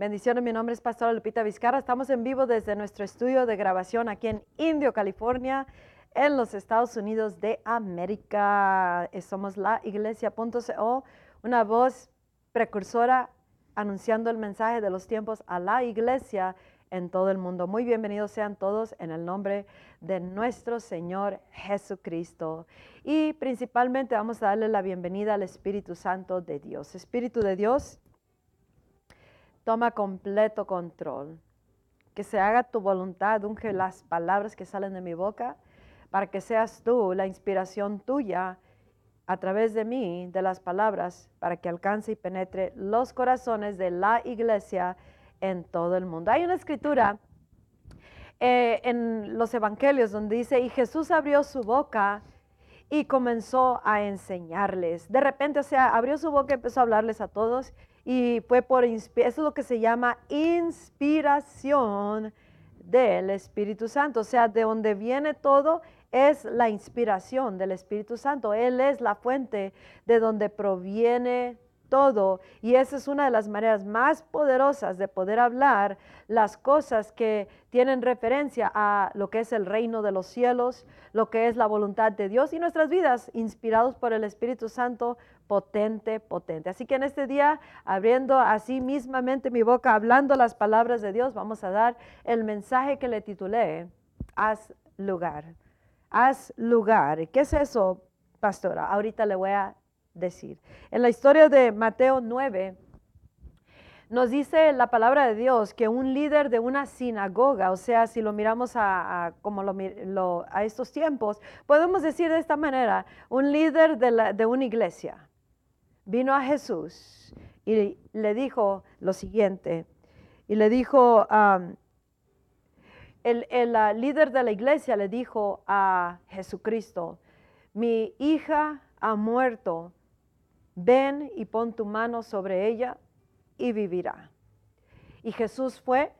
Bendiciones, mi nombre es Pastora Lupita Vizcarra. Estamos en vivo desde nuestro estudio de grabación aquí en Indio, California, en los Estados Unidos de América. Eh, somos la iglesia.co, una voz precursora anunciando el mensaje de los tiempos a la iglesia en todo el mundo. Muy bienvenidos sean todos en el nombre de nuestro Señor Jesucristo. Y principalmente vamos a darle la bienvenida al Espíritu Santo de Dios. Espíritu de Dios toma completo control. Que se haga tu voluntad, unge las palabras que salen de mi boca, para que seas tú la inspiración tuya a través de mí, de las palabras, para que alcance y penetre los corazones de la iglesia en todo el mundo. Hay una escritura eh, en los evangelios donde dice, y Jesús abrió su boca y comenzó a enseñarles. De repente, o sea, abrió su boca y empezó a hablarles a todos y fue por, eso es lo que se llama inspiración del Espíritu Santo. O sea, de donde viene todo es la inspiración del Espíritu Santo. Él es la fuente de donde proviene todo. Y esa es una de las maneras más poderosas de poder hablar las cosas que tienen referencia a lo que es el reino de los cielos, lo que es la voluntad de Dios y nuestras vidas inspirados por el Espíritu Santo potente, potente. Así que en este día, abriendo así mismamente mi boca, hablando las palabras de Dios, vamos a dar el mensaje que le titulé, haz lugar. Haz lugar. ¿Qué es eso, pastora? Ahorita le voy a decir. En la historia de Mateo 9, nos dice la palabra de Dios que un líder de una sinagoga, o sea, si lo miramos a, como lo, a estos tiempos, podemos decir de esta manera, un líder de, una iglesia vino a Jesús y le dijo lo siguiente, y le dijo, el, el líder de la iglesia le dijo a Jesucristo, mi hija ha muerto, ven y pon tu mano sobre ella y vivirá. Y Jesús fue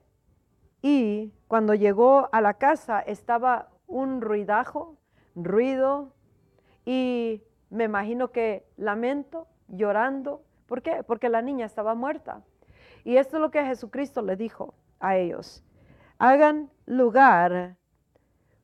y cuando llegó a la casa estaba un ruidajo, ruido y me imagino que lamento, llorando. ¿Por qué? Porque la niña estaba muerta. Y esto es lo que Jesucristo le dijo a ellos. Hagan lugar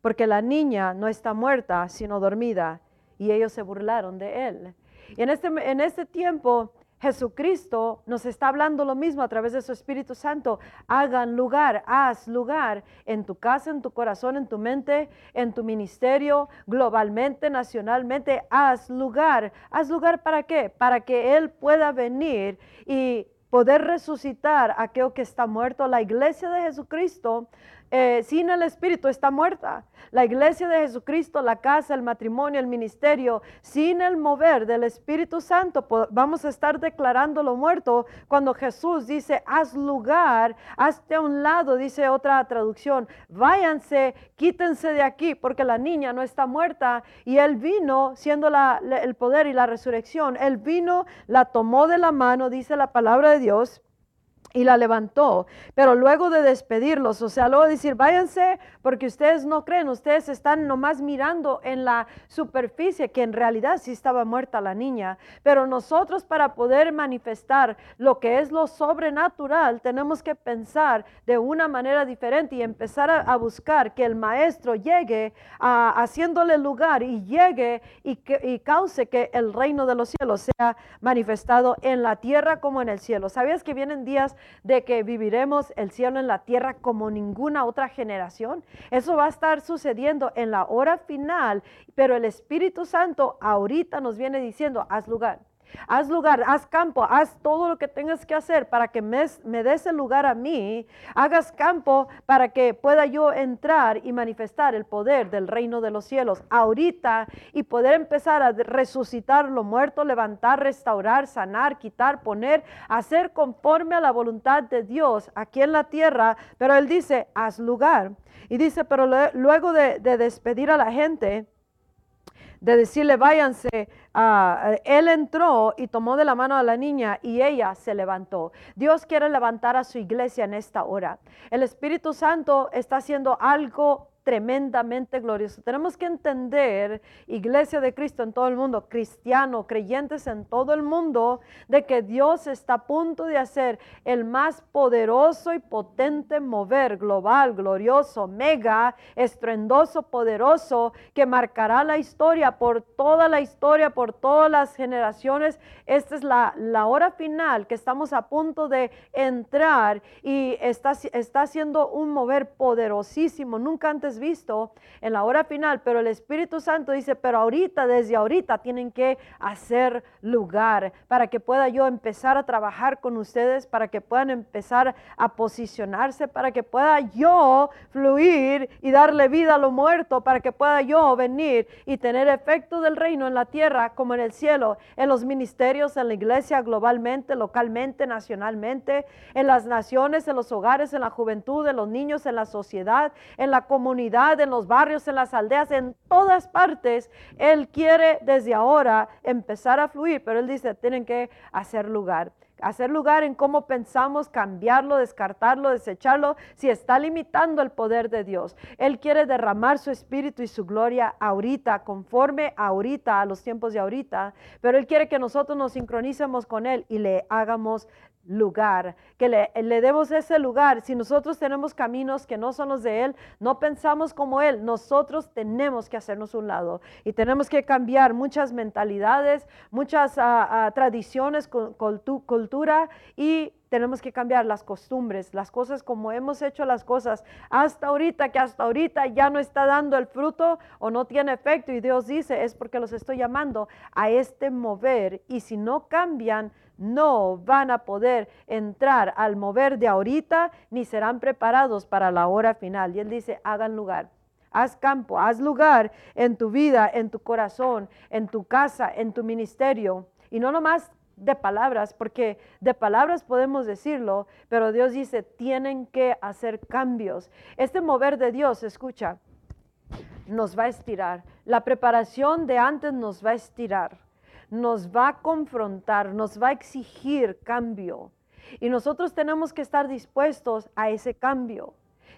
porque la niña no está muerta, sino dormida. Y ellos se burlaron de él. Y en este, en este tiempo Jesucristo nos está hablando lo mismo a través de su Espíritu Santo. Hagan lugar, haz lugar en tu casa, en tu corazón, en tu mente, en tu ministerio, globalmente, nacionalmente. Haz lugar. ¿Haz lugar para qué? Para que Él pueda venir y poder resucitar aquello que está muerto. La iglesia de Jesucristo eh, sin el Espíritu está muerta. La iglesia de Jesucristo, la casa, el matrimonio, el ministerio, sin el mover del Espíritu Santo, vamos a estar declarando lo muerto cuando Jesús dice, haz lugar, hazte a un lado, dice otra traducción, váyanse, quítense de aquí, porque la niña no está muerta. Y él vino, siendo el poder y la resurrección, él vino, la tomó de la mano, dice la palabra de Dios y la levantó. Pero luego de despedirlos, o sea, luego de decir, váyanse porque ustedes no creen, ustedes están nomás mirando en la superficie que en realidad sí estaba muerta la niña. Pero nosotros para poder manifestar lo que es lo sobrenatural, tenemos que pensar de una manera diferente y empezar a, buscar que el maestro llegue a, haciéndole lugar y llegue y, que, y cause que el reino de los cielos sea manifestado en la tierra como en el cielo. ¿Sabías que vienen días de que viviremos el cielo en la tierra como ninguna otra generación. Eso va a estar sucediendo en la hora final, pero el Espíritu Santo ahorita nos viene diciendo, haz lugar. Haz lugar, haz campo, haz todo lo que tengas que hacer para que me, des el lugar a mí. Hagas campo para que pueda yo entrar y manifestar el poder del reino de los cielos ahorita y poder empezar a resucitar lo muerto, levantar, restaurar, sanar, quitar, poner, hacer conforme a la voluntad de Dios aquí en la tierra. Pero Él dice, haz lugar. Y dice, pero luego de despedir a la gente, de decirle, váyanse, ah, él entró y tomó de la mano a la niña y ella se levantó. Dios quiere levantar a su iglesia en esta hora. El Espíritu Santo está haciendo algo tremendamente glorioso. Tenemos que entender, iglesia de Cristo en todo el mundo, cristiano, creyentes en todo el mundo, de que Dios está a punto de hacer el más poderoso y potente mover global, glorioso, mega, estruendoso, poderoso, que marcará la historia por toda la historia, por todas las generaciones. Esta es la, la hora final que estamos a punto de entrar y está, está haciendo un mover poderosísimo. Nunca antes visto en la hora final, pero el Espíritu Santo dice, pero ahorita, desde ahorita, tienen que hacer lugar para que pueda yo empezar a trabajar con ustedes, para que puedan empezar a posicionarse, para que pueda yo fluir y darle vida a lo muerto, para que pueda yo venir y tener efecto del reino en la tierra como en el cielo, en los ministerios, en la iglesia, globalmente, localmente, nacionalmente, en las naciones, en los hogares, en la juventud, en los niños, en la sociedad, en la comunidad en los barrios, en las aldeas, en todas partes. Él quiere desde ahora empezar a fluir, pero Él dice, tienen que hacer lugar hacer lugar en cómo pensamos, cambiarlo, descartarlo, desecharlo, si está limitando el poder de Dios. Él quiere derramar su espíritu y su gloria ahorita, conforme ahorita, a los tiempos de ahorita, pero Él quiere que nosotros nos sincronicemos con Él y le hagamos lugar, que le, le, demos ese lugar. Si nosotros tenemos caminos que no son los de Él, no pensamos como Él, nosotros tenemos que hacernos un lado y tenemos que cambiar muchas mentalidades, muchas ah, ah, tradiciones, cultura y tenemos que cambiar las costumbres, las cosas como hemos hecho las cosas hasta ahorita, que hasta ahorita ya no está dando el fruto o no tiene efecto y Dios dice, es porque los estoy llamando a este mover y si no cambian, no van a poder entrar al mover de ahorita ni serán preparados para la hora final. Y él dice, hagan lugar. Haz campo, haz lugar en tu vida, en tu corazón, en tu casa, en tu ministerio. Y no nomás de palabras, porque de palabras podemos decirlo, pero Dios dice, tienen que hacer cambios. Este mover de Dios, escucha, nos va a estirar. La preparación de antes nos va a estirar nos va a confrontar, nos va a exigir cambio. Y nosotros tenemos que estar dispuestos a ese cambio.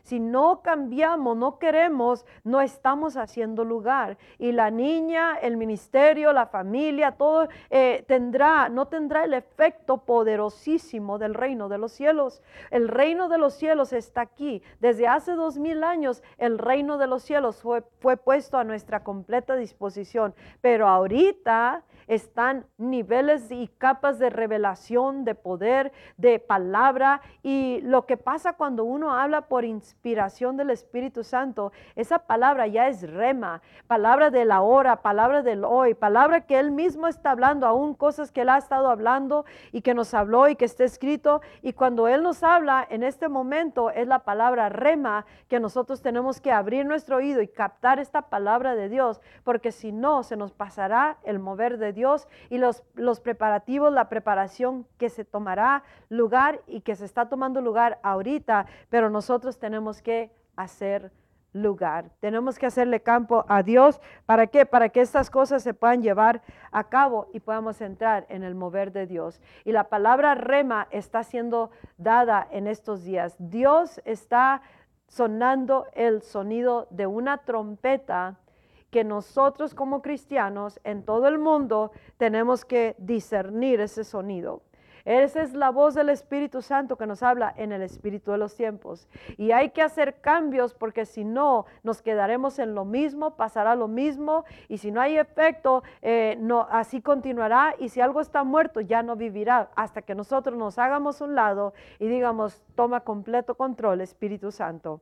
Si no cambiamos, no queremos, no estamos haciendo lugar. Y la niña, el ministerio, la familia, todo eh, tendrá, no tendrá el efecto poderosísimo del reino de los cielos. El reino de los cielos está aquí. Desde hace dos mil años, el reino de los cielos fue, fue puesto a nuestra completa disposición. Pero ahorita están niveles y capas de revelación, de poder, de palabra. Y lo que pasa cuando uno habla por inspiración del Espíritu Santo, esa palabra ya es rema, palabra de la hora, palabra del hoy, palabra que Él mismo está hablando, aún cosas que Él ha estado hablando y que nos habló y que está escrito. Y cuando Él nos habla en este momento es la palabra rema que nosotros tenemos que abrir nuestro oído y captar esta palabra de Dios, porque si no, se nos pasará el mover de Dios Dios y los, los preparativos, la preparación que se tomará lugar y que se está tomando lugar ahorita, pero nosotros tenemos que hacer lugar. Tenemos que hacerle campo a Dios. ¿Para qué? Para que estas cosas se puedan llevar a cabo y podamos entrar en el mover de Dios. Y la palabra rema está siendo dada en estos días. Dios está sonando el sonido de una trompeta que nosotros como cristianos en todo el mundo tenemos que discernir ese sonido. Esa es la voz del Espíritu Santo que nos habla en el Espíritu de los tiempos. Y hay que hacer cambios porque si no, nos quedaremos en lo mismo, pasará lo mismo. Y si no hay efecto, eh, no, así continuará. Y si algo está muerto, ya no vivirá hasta que nosotros nos hagamos un lado y digamos, toma completo control, Espíritu Santo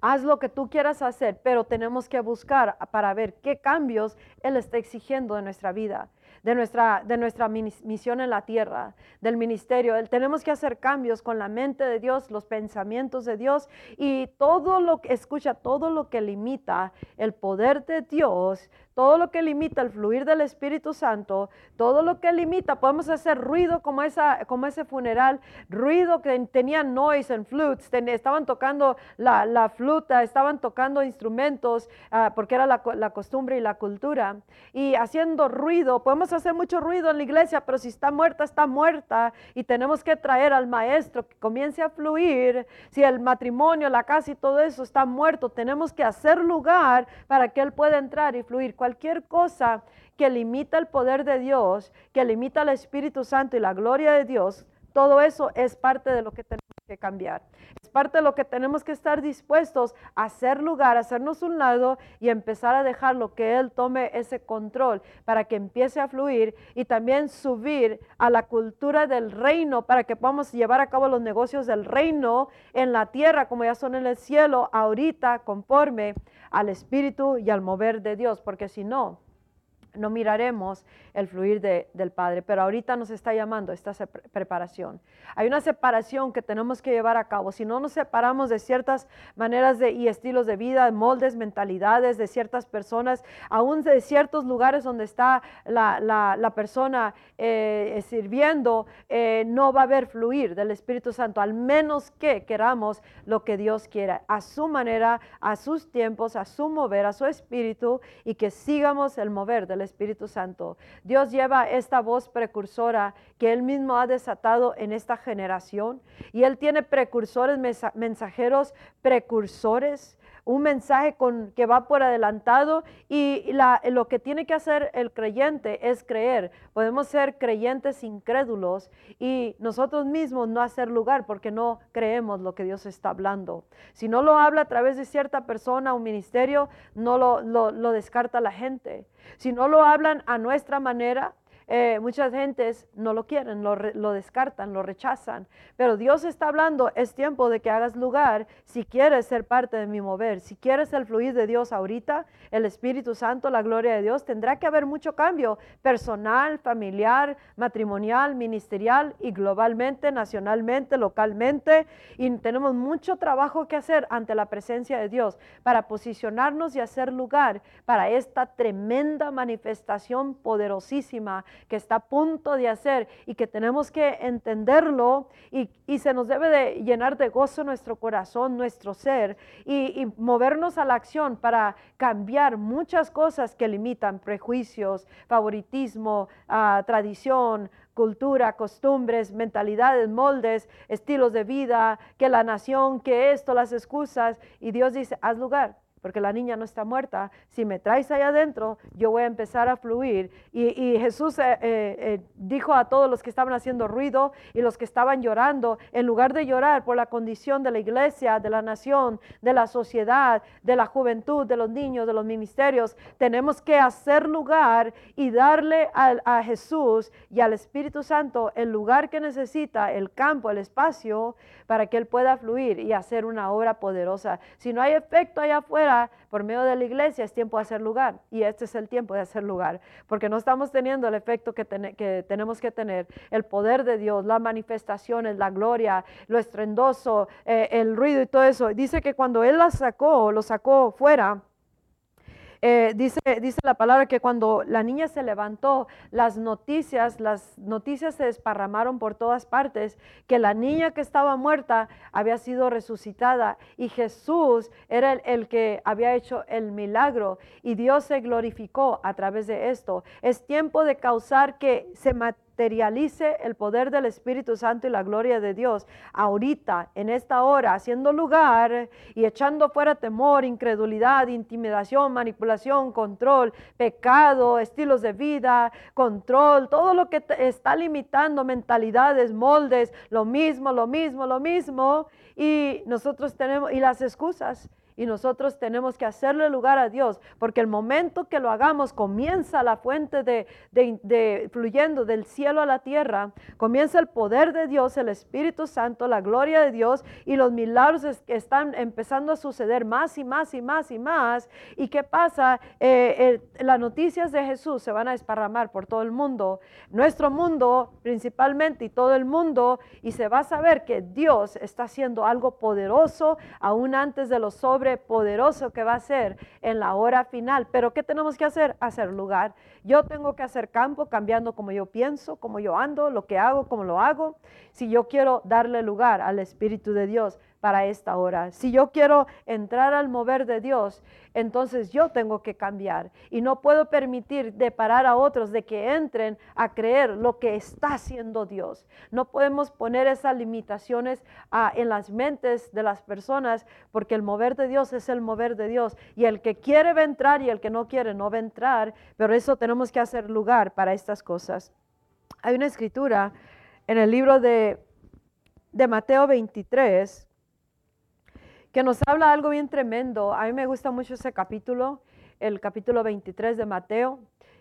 haz lo que tú quieras hacer, pero tenemos que buscar para ver qué cambios Él está exigiendo de nuestra vida de nuestra, de nuestra misión en la tierra, del ministerio. Tenemos que hacer cambios con la mente de Dios, los pensamientos de Dios y todo lo que, escucha, todo lo que limita el poder de Dios, todo lo que limita el fluir del Espíritu Santo, todo lo que limita, podemos hacer ruido como, esa, como ese funeral, ruido que tenían noise and flutes, estaban tocando la, la, fluta, estaban tocando instrumentos, ah, porque era la, la, costumbre y la cultura, y haciendo ruido, podemos podemos hacer mucho ruido en la iglesia, pero si está muerta, está muerta. Y tenemos que traer al maestro que comience a fluir. Si el matrimonio, la casa y todo eso está muerto, tenemos que hacer lugar para que él pueda entrar y fluir. Cualquier cosa que limita el poder de Dios, que limita el Espíritu Santo y la gloria de Dios, todo eso es parte de lo que tenemos que cambiar. Parte de lo que tenemos que estar dispuestos a hacer lugar, a hacernos un lado y empezar a dejar lo que Él tome ese control para que empiece a fluir y también subir a la cultura del reino para que podamos llevar a cabo los negocios del reino en la tierra como ya son en el cielo ahorita conforme al espíritu y al mover de Dios, porque si no, no miraremos el fluir del Padre, pero ahorita nos está llamando esta preparación. Hay una separación que tenemos que llevar a cabo. Si no nos separamos de ciertas maneras de, y estilos de vida, moldes, mentalidades de ciertas personas, aún de ciertos lugares donde está la, persona eh, sirviendo, eh, no va a haber fluir del Espíritu Santo, al menos que queramos lo que Dios quiera, a su manera, a sus tiempos, a su mover, a su espíritu, y que sigamos el mover del Espíritu Santo. Dios lleva esta voz precursora que Él mismo ha desatado en esta generación y Él tiene precursores, mensajeros precursores un mensaje con, que va por adelantado y lo que tiene que hacer el creyente es creer. Podemos ser creyentes incrédulos y nosotros mismos no hacer lugar porque no creemos lo que Dios está hablando. Si no lo habla a través de cierta persona o ministerio, no lo, lo descarta la gente. Si no lo hablan a nuestra manera, eh, muchas gentes no lo quieren, lo, lo, descartan, lo rechazan. Pero Dios está hablando, es tiempo de que hagas lugar si quieres ser parte de mi mover, si quieres el fluir de Dios ahorita, el Espíritu Santo, la gloria de Dios, tendrá que haber mucho cambio personal, familiar, matrimonial, ministerial y globalmente, nacionalmente, localmente. Y tenemos mucho trabajo que hacer ante la presencia de Dios para posicionarnos y hacer lugar para esta tremenda manifestación poderosísima que está a punto de hacer y que tenemos que entenderlo y, se nos debe de llenar de gozo nuestro corazón, nuestro ser y, movernos a la acción para cambiar muchas cosas que limitan prejuicios, favoritismo, ah, tradición, cultura, costumbres, mentalidades, moldes, estilos de vida, que la nación, que esto, las excusas. Y Dios dice, haz lugar, porque la niña no está muerta. Si me traes allá adentro, yo voy a empezar a fluir. Y, Jesús eh, eh, eh, dijo a todos los que estaban haciendo ruido y los que estaban llorando, en lugar de llorar por la condición de la iglesia, de la nación, de la sociedad, de la juventud, de los niños, de los ministerios, tenemos que hacer lugar y darle a, a Jesús y al Espíritu Santo el lugar que necesita, el campo, el espacio, para que Él pueda fluir y hacer una obra poderosa. Si no hay efecto allá afuera, por medio de la iglesia, es tiempo de hacer lugar. Y este es el tiempo de hacer lugar, porque no estamos teniendo el efecto que, que tenemos que tener. El poder de Dios, las manifestaciones, la gloria, lo estrendoso, eh, el ruido y todo eso. Dice que cuando Él la sacó, lo sacó fuera, eh, dice, dice la palabra que cuando la niña se levantó, las noticias, las noticias se desparramaron por todas partes, que la niña que estaba muerta había sido resucitada y Jesús era el, el que había hecho el milagro y Dios se glorificó a través de esto. Es tiempo de causar que se materialice el poder del Espíritu Santo y la gloria de Dios ahorita, en esta hora, haciendo lugar y echando fuera temor, incredulidad, intimidación, manipulación, control, pecado, estilos de vida, control, todo lo que está limitando mentalidades, moldes, lo mismo, lo mismo, lo mismo. Y nosotros tenemos, y las excusas, y nosotros tenemos que hacerle lugar a Dios, porque el momento que lo hagamos comienza la fuente de, fluyendo del cielo a la tierra, comienza el poder de Dios, el Espíritu Santo, la gloria de Dios y los milagros están empezando a suceder más y más y más y más. ¿Y qué pasa? Eh, las noticias de Jesús se van a desparramar por todo el mundo, nuestro mundo principalmente y todo el mundo, y se va a saber que Dios está haciendo algo poderoso aún antes de los sobres poderoso que va a ser en la hora final. Pero ¿qué tenemos que hacer? Hacer lugar. Yo tengo que hacer campo cambiando como yo pienso, como yo ando, lo que hago, como lo hago. Si yo quiero darle lugar al Espíritu de Dios para esta hora. Si yo quiero entrar al mover de Dios, entonces yo tengo que cambiar y no puedo permitir de parar a otros de que entren a creer lo que está haciendo Dios. No podemos poner esas limitaciones ah, en las mentes de las personas porque el mover de Dios es el mover de Dios y el que quiere va a entrar y el que no quiere no va a entrar, pero eso tenemos que hacer lugar para estas cosas. Hay una escritura en el libro de, de Mateo 23 que nos habla algo bien tremendo. A mí me gusta mucho ese capítulo, el capítulo 23 de Mateo.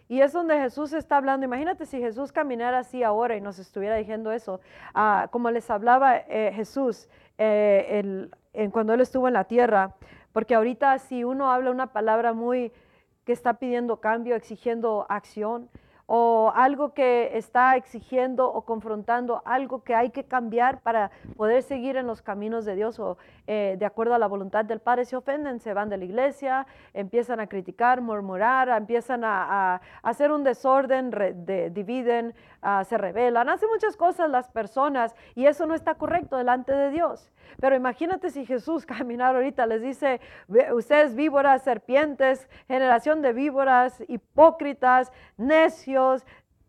Y es donde Jesús está hablando. Imagínate si Jesús caminara así ahora y nos estuviera diciendo eso. Ah, como les hablaba eh, Jesús eh, en, cuando Él estuvo en la tierra. Porque ahorita si uno habla una palabra muy que está pidiendo cambio, exigiendo acción, o algo que está exigiendo o confrontando algo que hay que cambiar para poder seguir en los caminos de Dios o eh, de acuerdo a la voluntad del Padre, se ofenden, se van de la iglesia, empiezan a criticar, murmurar, empiezan a, hacer un desorden, dividen, ah, se rebelan, hacen muchas cosas las personas y eso no está correcto delante de Dios. Pero imagínate si Jesús caminar ahorita les dice, ustedes víboras, serpientes, generación de víboras, hipócritas, necios,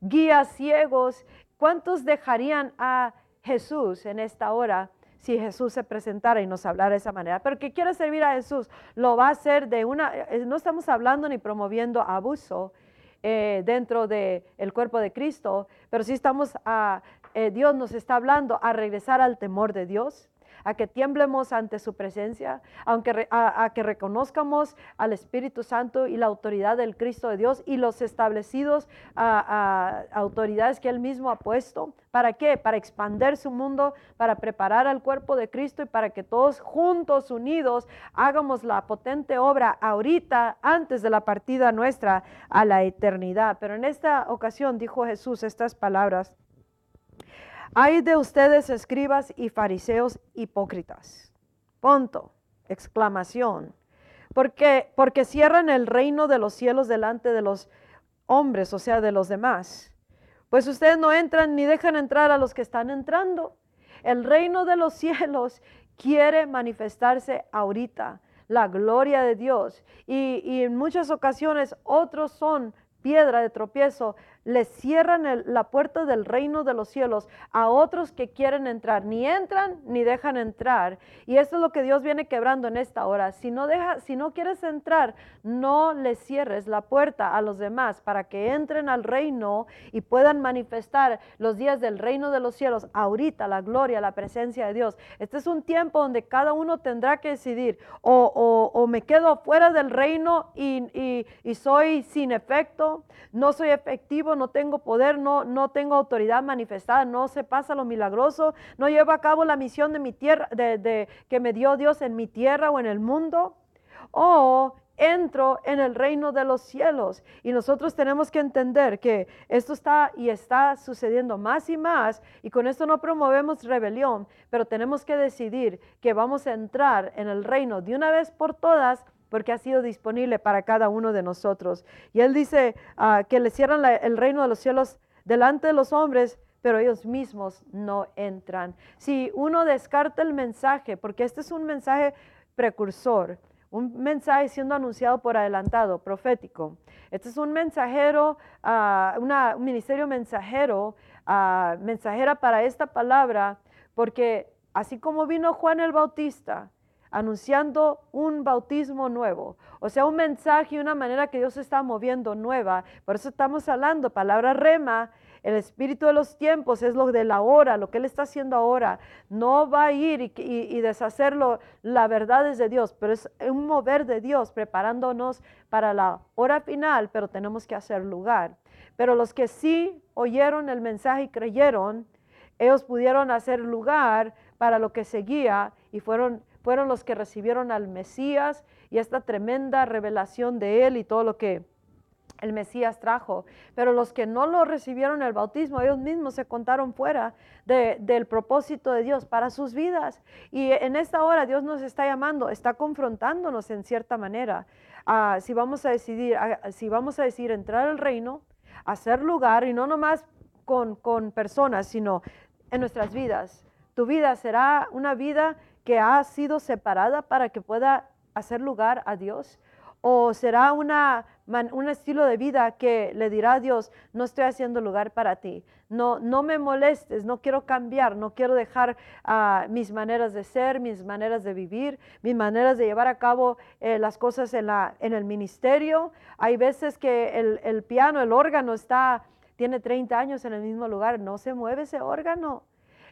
guías ciegos, ¿cuántos dejarían a Jesús en esta hora? si Jesús se presentara y nos hablara de esa manera. Pero que quiere servir a Jesús, lo va a hacer de una, eh, no estamos hablando ni promoviendo abuso eh, dentro del el cuerpo de Cristo, pero sí estamos a, eh, Dios nos está hablando a regresar al temor de Dios, a que tiemblemos ante su presencia, aunque a, que reconozcamos al Espíritu Santo y la autoridad del Cristo de Dios y los establecidos autoridades que Él mismo ha puesto. ¿Para qué? Para expander su mundo, para preparar al cuerpo de Cristo y para que todos juntos, unidos, hagamos la potente obra ahorita, antes de la partida nuestra a la eternidad. Pero en esta ocasión dijo Jesús estas palabras. Hay de ustedes escribas y fariseos hipócritas. Punto. Exclamación. Porque, porque cierran el reino de los cielos delante de los hombres, o sea, de los demás. Pues ustedes no entran ni dejan entrar a los que están entrando. El reino de los cielos quiere manifestarse ahorita, la gloria de Dios. Y, y en muchas ocasiones otros son piedra de tropiezo le cierran la puerta del reino de los cielos a otros que quieren entrar. Ni entran ni dejan entrar. Y eso es lo que Dios viene quebrando en esta hora. Si no, deja, si no quieres entrar, no le cierres la puerta a los demás para que entren al reino y puedan manifestar los días del reino de los cielos. Ahorita la gloria, la presencia de Dios. Este es un tiempo donde cada uno tendrá que decidir o, me quedo fuera del reino y soy sin efecto, no soy efectivo no tengo poder, no, no tengo autoridad manifestada, no se pasa lo milagroso, no llevo a cabo la misión de mi tierra, de, que me dio Dios en mi tierra o en el mundo. O entro en el reino de los cielos. Y nosotros tenemos que entender que esto está y está sucediendo más y más. Y con esto no promovemos rebelión, pero tenemos que decidir que vamos a entrar en el reino de una vez por todas porque ha sido disponible para cada uno de nosotros. Y Él dice ah, que le cierran el reino de los cielos delante de los hombres, pero ellos mismos no entran. Si uno descarta el mensaje, porque este es un mensaje precursor, un mensaje siendo anunciado por adelantado, profético. Este es un mensajero, ah, un ministerio mensajero, ah, mensajera para esta palabra, porque así como vino Juan el Bautista, anunciando un bautismo nuevo, o sea, un mensaje y una manera que Dios está moviendo nueva. Por eso estamos hablando, palabra rema, el espíritu de los tiempos es lo de la hora, lo que Él está haciendo ahora. No va a ir y, y, deshacerlo, la verdad es de Dios, pero es un mover de Dios preparándonos para la hora final, pero tenemos que hacer lugar. Pero los que sí oyeron el mensaje y creyeron, ellos pudieron hacer lugar para lo que seguía y fueron fueron los que recibieron al Mesías y esta tremenda revelación de él y todo lo que el Mesías trajo. Pero los que no lo recibieron el bautismo, ellos mismos se contaron fuera del propósito de Dios para sus vidas. Y en esta hora Dios nos está llamando, está confrontándonos en cierta manera. si vamos a decidir, si vamos a decidir entrar al reino, hacer lugar y no nomás con, con personas, sino en nuestras vidas tu vida será una vida que ha sido separada para que pueda hacer lugar a Dios? ¿O será una, un estilo de vida que le dirá a Dios, no estoy haciendo lugar para ti? No, no me molestes, no quiero cambiar, no quiero dejar ah, mis maneras de ser, mis maneras de vivir, mis maneras de llevar a cabo eh, las cosas en, la, en el ministerio. Hay veces que el, el piano, el órgano está, tiene 30 años en el mismo lugar, no se mueve ese órgano.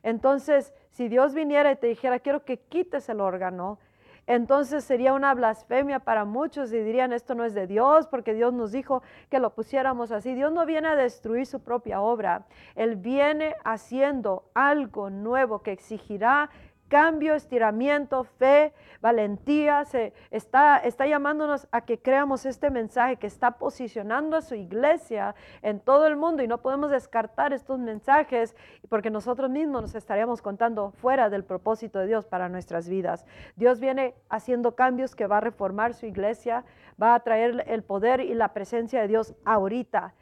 Entonces, si Dios viniera y te dijera, quiero que quites el órgano, entonces sería una blasfemia para muchos y dirían, esto no es de Dios porque Dios nos dijo que lo pusiéramos así. Dios no viene a destruir su propia obra, Él viene haciendo algo nuevo que exigirá cambio, estiramiento, fe, valentía. Se está, está llamándonos a que creamos este mensaje que está posicionando a su iglesia en todo el mundo y no podemos descartar estos mensajes porque nosotros mismos nos estaríamos contando fuera del propósito de Dios para nuestras vidas. Dios viene haciendo cambios que va a reformar su iglesia, va a traer el poder y la presencia de Dios ahorita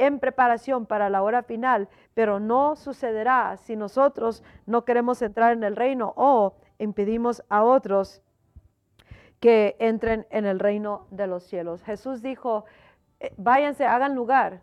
en preparación para la hora final, pero no sucederá si nosotros no queremos entrar en el reino o impedimos a otros que entren en el reino de los cielos. Jesús dijo, eh, váyanse, hagan lugar,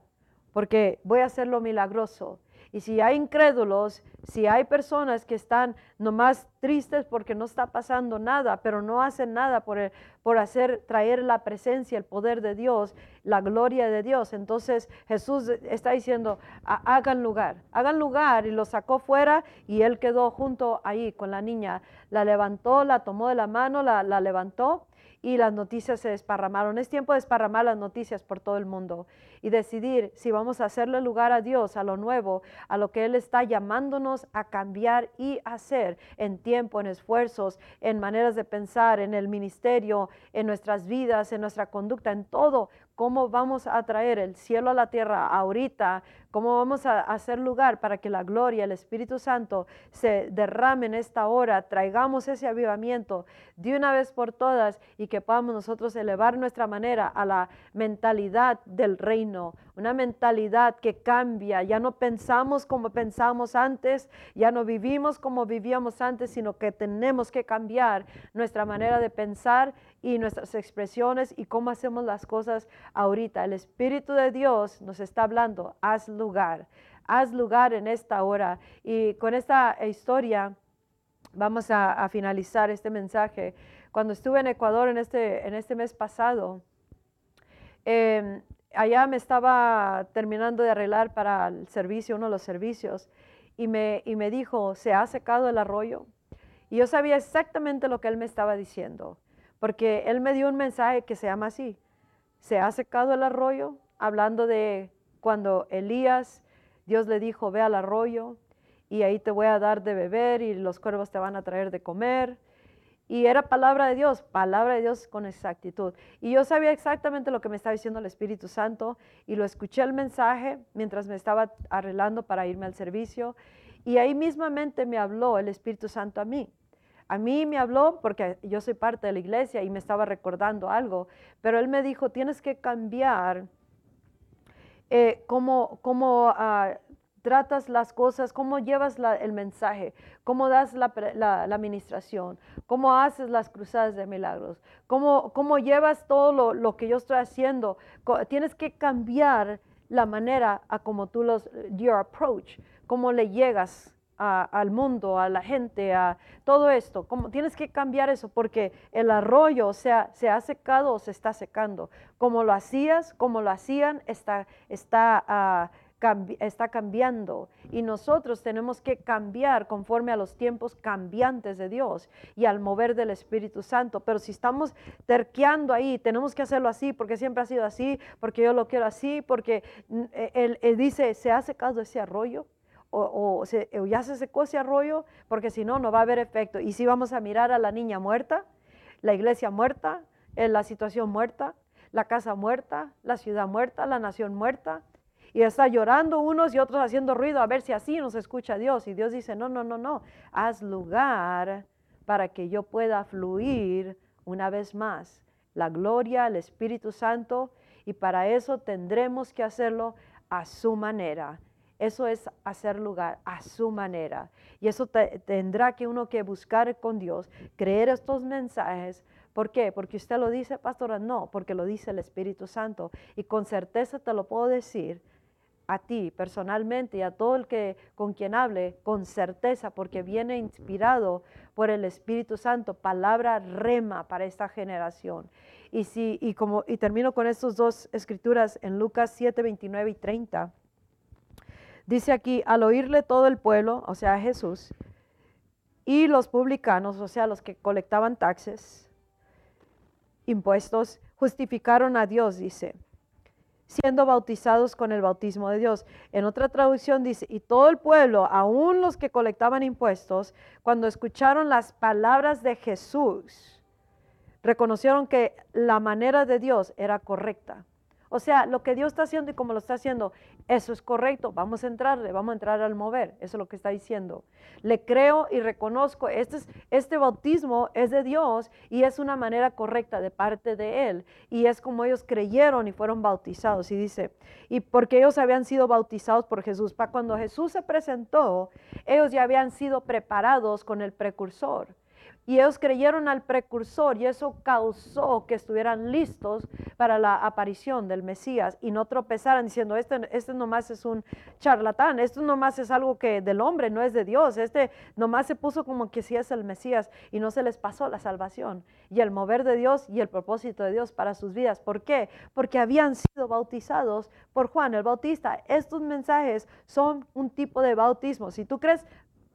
porque voy a hacerlo milagroso. Y si hay incrédulos, si hay personas que están nomás tristes porque no está pasando nada, pero no hacen nada por, por hacer, traer la presencia, el poder de Dios, la gloria de Dios, entonces Jesús está diciendo, hagan lugar, hagan lugar y lo sacó fuera y él quedó junto ahí con la niña, la levantó, la tomó de la mano, la levantó y las noticias se desparramaron. Es tiempo de desparramar las noticias por todo el mundo y decidir si vamos a hacerle lugar a Dios, a lo nuevo, a lo que Él está llamándonos a cambiar y hacer en tiempo, en esfuerzos, en maneras de pensar, en el ministerio, en nuestras vidas, en nuestra conducta, en todo. ¿Cómo vamos a traer el cielo a la tierra ahorita? ¿Cómo vamos a hacer lugar para que la gloria, el Espíritu Santo se derrame en esta hora? Traigamos ese avivamiento de una vez por todas y que podamos nosotros elevar nuestra manera a la mentalidad del reino, una mentalidad que cambia. Ya no pensamos como pensábamos antes, ya no vivimos como vivíamos antes, sino que tenemos que cambiar nuestra manera de pensar y nuestras expresiones y cómo hacemos las cosas ahorita. El Espíritu de Dios nos está hablando, haz lugar, haz lugar en esta hora. Y con esta historia vamos a, finalizar este mensaje. Cuando estuve en Ecuador en este, en este mes pasado, em, allá me estaba terminando de arreglar para el servicio, uno de los servicios, y me, y me dijo, ¿se ha secado el arroyo? Y yo sabía exactamente lo que él me estaba diciendo, porque él me dio un mensaje que se llama así, ¿se ha secado el arroyo? Hablando de cuando Elías, Dios le dijo, ve al arroyo y ahí te voy a dar de beber y los cuervos te van a traer de comer. Y era palabra de Dios, palabra de Dios con exactitud. Y yo sabía exactamente lo que me estaba diciendo el Espíritu Santo y lo escuché el mensaje mientras me estaba arreglando para irme al servicio. Y ahí mismamente me habló el Espíritu Santo a mí. A mí me habló porque yo soy parte de la iglesia y me estaba recordando algo, pero él me dijo, tienes que cambiar eh, cómo, cómo ah, tratas las cosas, cómo llevas el mensaje, cómo das la, administración, cómo haces las cruzadas de milagros, cómo, cómo llevas todo lo, que yo estoy haciendo. Tienes que cambiar la manera a como tú los, your approach, cómo le llegas al mundo, a la gente, a todo esto. Como, tienes que cambiar eso porque el arroyo se ha, se ha secado o se está secando. Como lo hacías, como lo hacían, está, está uh, está cambiando y nosotros tenemos que cambiar conforme a los tiempos cambiantes de Dios y al mover del Espíritu Santo. Pero si estamos terqueando ahí, tenemos que hacerlo así porque siempre ha sido así, porque yo lo quiero así, porque e, él, dice, ¿se ha secado ese arroyo? O, ya se secó ese arroyo, porque si no, no va a haber efecto. Y si vamos a mirar a la niña muerta, la iglesia muerta, eh, la situación muerta, la casa muerta, la ciudad muerta, la nación muerta, y está llorando unos y otros haciendo ruido a ver si así nos escucha Dios. Y Dios dice, no, no, no, no, haz lugar para que yo pueda fluir una vez más la gloria, el Espíritu Santo, y para eso tendremos que hacerlo a su manera. Eso es hacer lugar a su manera. Y eso tendrá que uno que buscar con Dios, creer estos mensajes. ¿Por qué? Porque usted lo dice, pastora, no, porque lo dice el Espíritu Santo. Y con certeza te lo puedo decir a ti personalmente y a todo el que con quien hable con certeza porque viene inspirado por el Espíritu Santo, palabra rema para esta generación. Y si y como y termino con estas dos escrituras en Lucas 7, 29 y 30. Dice aquí, al oírle todo el pueblo, o sea, Jesús, y los publicanos, o sea, los que colectaban taxes, impuestos, justificaron a Dios, dice siendo bautizados con el bautismo de Dios. En otra traducción dice, y todo el pueblo, aún los que colectaban impuestos, cuando escucharon las palabras de Jesús, reconocieron que la manera de Dios era correcta. O sea, lo que Dios está haciendo y como lo está haciendo, eso es correcto. Vamos a entrarle, vamos a entrar al mover. Eso es lo que está diciendo. Le creo y reconozco, este, este bautismo es de Dios y es una manera correcta de parte de Él. Y es como ellos creyeron y fueron bautizados. Y dice, y porque ellos habían sido bautizados por Jesús. Para cuando Jesús se presentó, ellos ya habían sido preparados con el precursor. Y ellos creyeron al precursor y eso causó que estuvieran listos para la aparición del Mesías y no tropezaran diciendo, este, este nomás es un charlatán, esto nomás es algo que del hombre, no es de Dios, este nomás se puso como que si es el Mesías y no se les pasó la salvación y el mover de Dios y el propósito de Dios para sus vidas. ¿Por qué? Porque habían sido bautizados por Juan el Bautista. Estos mensajes son un tipo de bautismo. Si tú crees,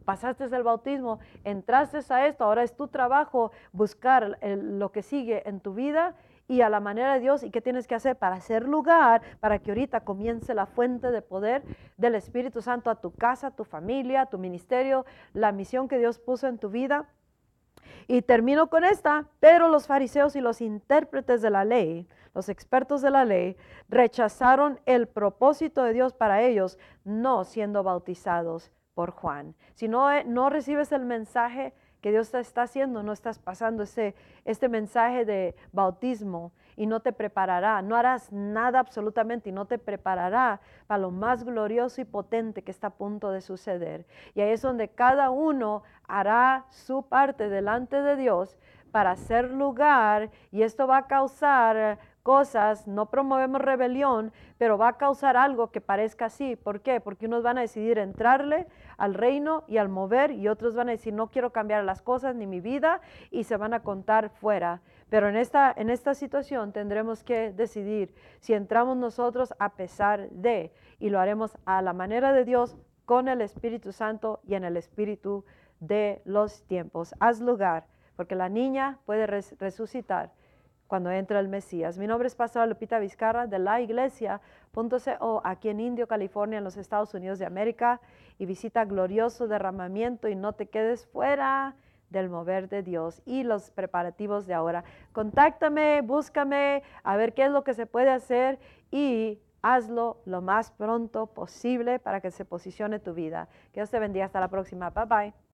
pasaste el bautismo, entraste a esto, ahora es tu trabajo buscar lo que sigue en tu vida y a la manera de Dios y qué tienes que hacer para hacer lugar para que ahorita comience la fuente de poder del Espíritu Santo a tu casa, tu familia, tu ministerio, la misión que Dios puso en tu vida. Y termino con esta, pero los fariseos y los intérpretes de la ley, los expertos de la ley, rechazaron el propósito de Dios para ellos, no siendo bautizados por Juan. Si no, eh, no recibes el mensaje que Dios te está haciendo, no estás pasando ese, este mensaje de bautismo y no te preparará, no harás nada absolutamente y no te preparará para lo más glorioso y potente que está a punto de suceder. Y ahí es donde cada uno hará su parte delante de Dios para hacer lugar y esto va a causar cosas, no promovemos rebelión, pero va a causar algo que parezca así. ¿Por qué? Porque unos van a decidir entrarle al reino y al mover y otros van a decir, no quiero cambiar las cosas ni mi vida y se van a contar fuera. Pero en esta, en esta situación tendremos que decidir si entramos nosotros a pesar de, y lo haremos a la manera de Dios con el Espíritu Santo y en el Espíritu de los tiempos. Haz lugar, porque la niña puede resucitar cuando entra el Mesías. Mi nombre es Pastora Lupita Vizcarra de la iglesia.co aquí en Indio, California, en los Estados Unidos de América y visita glorioso derramamiento y no te quedes fuera del mover de Dios y los preparativos de ahora. Contáctame, búscame, a ver qué es lo que se puede hacer y hazlo lo más pronto posible para que se posicione tu vida. Que Dios te bendiga. Hasta la próxima. Bye bye.